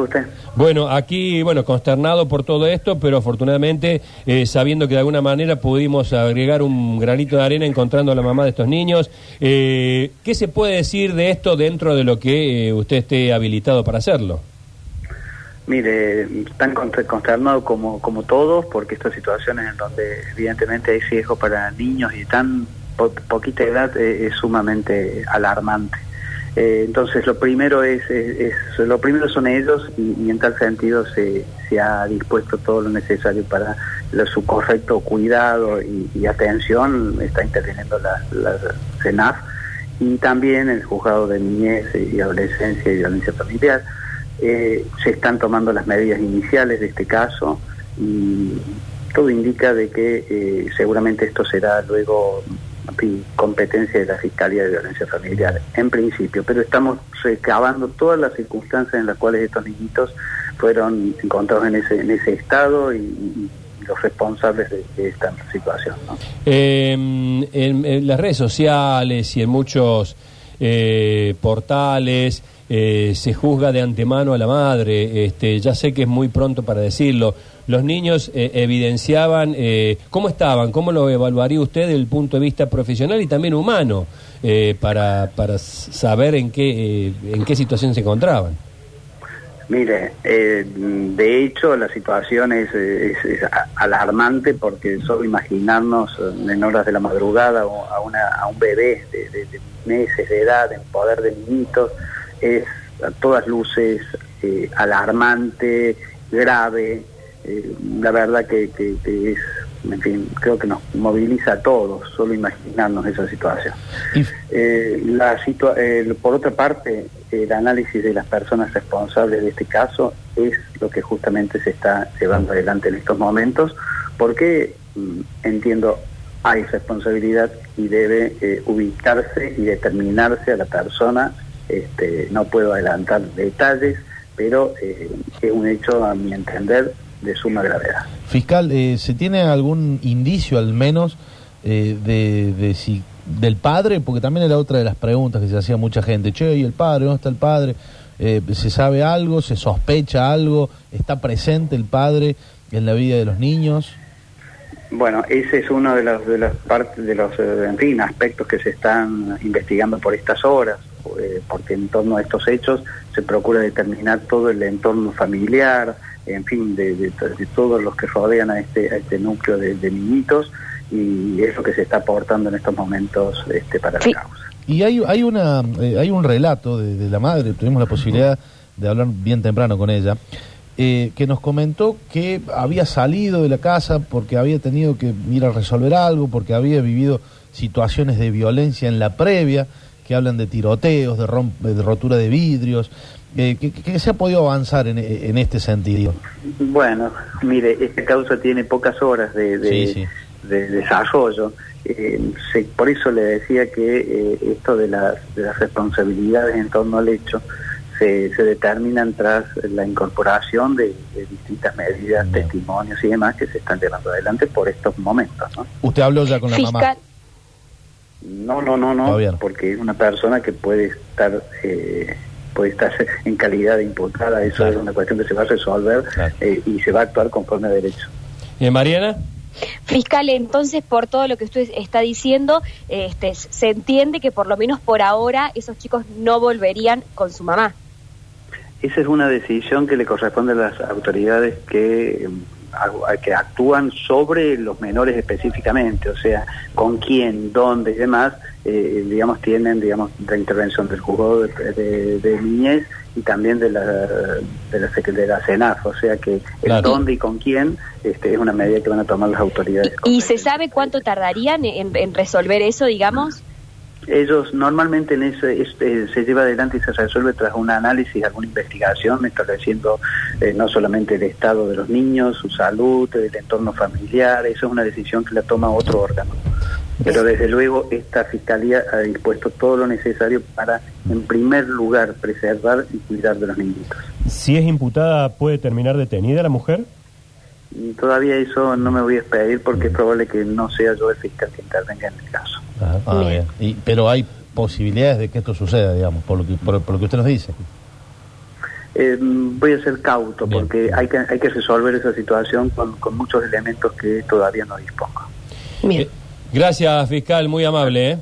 usted? Bueno, aquí, bueno, consternado por todo esto, pero afortunadamente eh, sabiendo que de alguna manera pudimos agregar un granito de arena encontrando a la mamá de estos niños. Eh, ¿Qué se puede decir de esto dentro de lo que eh, usted esté habilitado para hacerlo? Mire, tan conster- consternado como, como todos, porque estas situaciones en donde evidentemente hay riesgo para niños y tan po- poquita edad eh, es sumamente alarmante. Eh, entonces lo primero es, lo primero son ellos y, y en tal sentido se, se ha dispuesto todo lo necesario para lo- su correcto cuidado y, y atención está interviniendo la, la CENAF y también el juzgado de niñez y adolescencia y violencia familiar. Eh, se están tomando las medidas iniciales de este caso y todo indica de que eh, seguramente esto será luego competencia de la Fiscalía de Violencia Familiar, en principio, pero estamos recabando todas las circunstancias en las cuales estos niñitos fueron encontrados en ese, en ese estado y, los responsables de, de esta situación. ¿no? Eh, en, en las redes sociales y en muchos eh, portales eh, se juzga de antemano a la madre. Este, ya sé que es muy pronto para decirlo. Los niños eh, evidenciaban eh, cómo estaban, cómo lo evaluaría usted desde el punto de vista profesional y también humano eh, para, para saber en qué, eh, en qué situación se encontraban. Mire, de hecho la situación es, es- es alarmante porque solo imaginarnos en horas de la madrugada a, una, a un bebé de, de- de meses de edad en poder de niñitos es a todas luces eh, alarmante, grave. eh, la verdad que, que- que es, en fin, creo que nos moviliza a todos solo imaginarnos esa situación. Eh, la situa- por otra parte, el análisis de las personas responsables de este caso es lo que justamente se está llevando adelante en estos momentos, porque mm, entiendo hay responsabilidad y debe ubicarse y determinarse a la persona. Este, no puedo adelantar detalles, pero eh, es un hecho, a mi entender, de suma gravedad. fiscal, eh, ¿se tiene algún indicio al menos eh, de, de si del padre? Porque también era otra de las preguntas que se hacía mucha gente. Che, ¿y el padre? ¿Dónde está el padre? Eh, ¿Se sabe algo? ¿Se sospecha algo? ¿Está presente el padre en la vida de los niños? Bueno, ese es uno de los de las partes de los eh, en fin, aspectos que se están investigando por estas horas, eh, porque en torno a estos hechos se procura determinar todo el entorno familiar, en fin, de, de- de todos los que rodean a este a este núcleo de, de niñitos y es lo que se está aportando en estos momentos este, para Sí. la causa. Y hay, hay, una, eh, hay un relato de, de la madre, tuvimos la posibilidad de hablar bien temprano con ella, eh, que nos comentó que había salido de la casa porque había tenido que ir a resolver algo, porque había vivido situaciones de violencia en la previa, que hablan de tiroteos, de, romp- de rotura de vidrios, eh, que, que se ha podido avanzar en, en este sentido. Bueno, mire, esta causa tiene pocas horas de, de, Sí, sí. de desarrollo. Eh, se- por eso le decía que eh, esto de las, de las responsabilidades en torno al hecho se, se determinan tras la incorporación de, de distintas medidas, Bien. testimonios y demás que se están llevando adelante por estos momentos. ¿no? Usted habló ya con la mamá. No, no, no, no, porque es una persona que puede estar eh, puede estar en calidad de imputada, eso Claro. es una cuestión que se va a resolver Claro. eh, y se va a actuar conforme a derecho. Eh, Mariana. fiscal, entonces por todo lo que usted está diciendo, este, se entiende que por lo menos por ahora esos chicos no volverían con su mamá. Esa es una decisión que le corresponde a las autoridades que, que actúan sobre los menores específicamente, o sea, con quién, dónde y demás, eh, digamos, tienen, digamos, la intervención del juzgado de, de- de niñez y también de la, de la, de la CENAF, o sea que el dónde y con quién este, es una medida que van a tomar las autoridades. ¿Y se sabe cuánto tardarían en, en resolver eso, digamos? Ellos normalmente en ese, este, se lleva adelante y se resuelve tras un análisis, alguna investigación, estableciendo eh, no solamente el estado de los niños, su salud, el entorno familiar, eso es una decisión que la toma otro órgano. Pero desde luego esta Fiscalía ha dispuesto todo lo necesario para, en primer lugar, preservar y cuidar de los niñitos. Si es imputada, ¿puede terminar detenida la mujer? Todavía eso no me voy a despedir porque es probable que no sea yo el fiscal que intervenga en el caso. Ajá. Ah, Bien. bien. Y- pero hay posibilidades de que esto suceda, digamos, por lo que, por, por lo que usted nos dice. Eh, voy a ser cauto Bien. porque hay que, hay que resolver esa situación con, con muchos elementos que todavía no dispongo. Bien. Eh, gracias, fiscal, muy amable. ¿eh?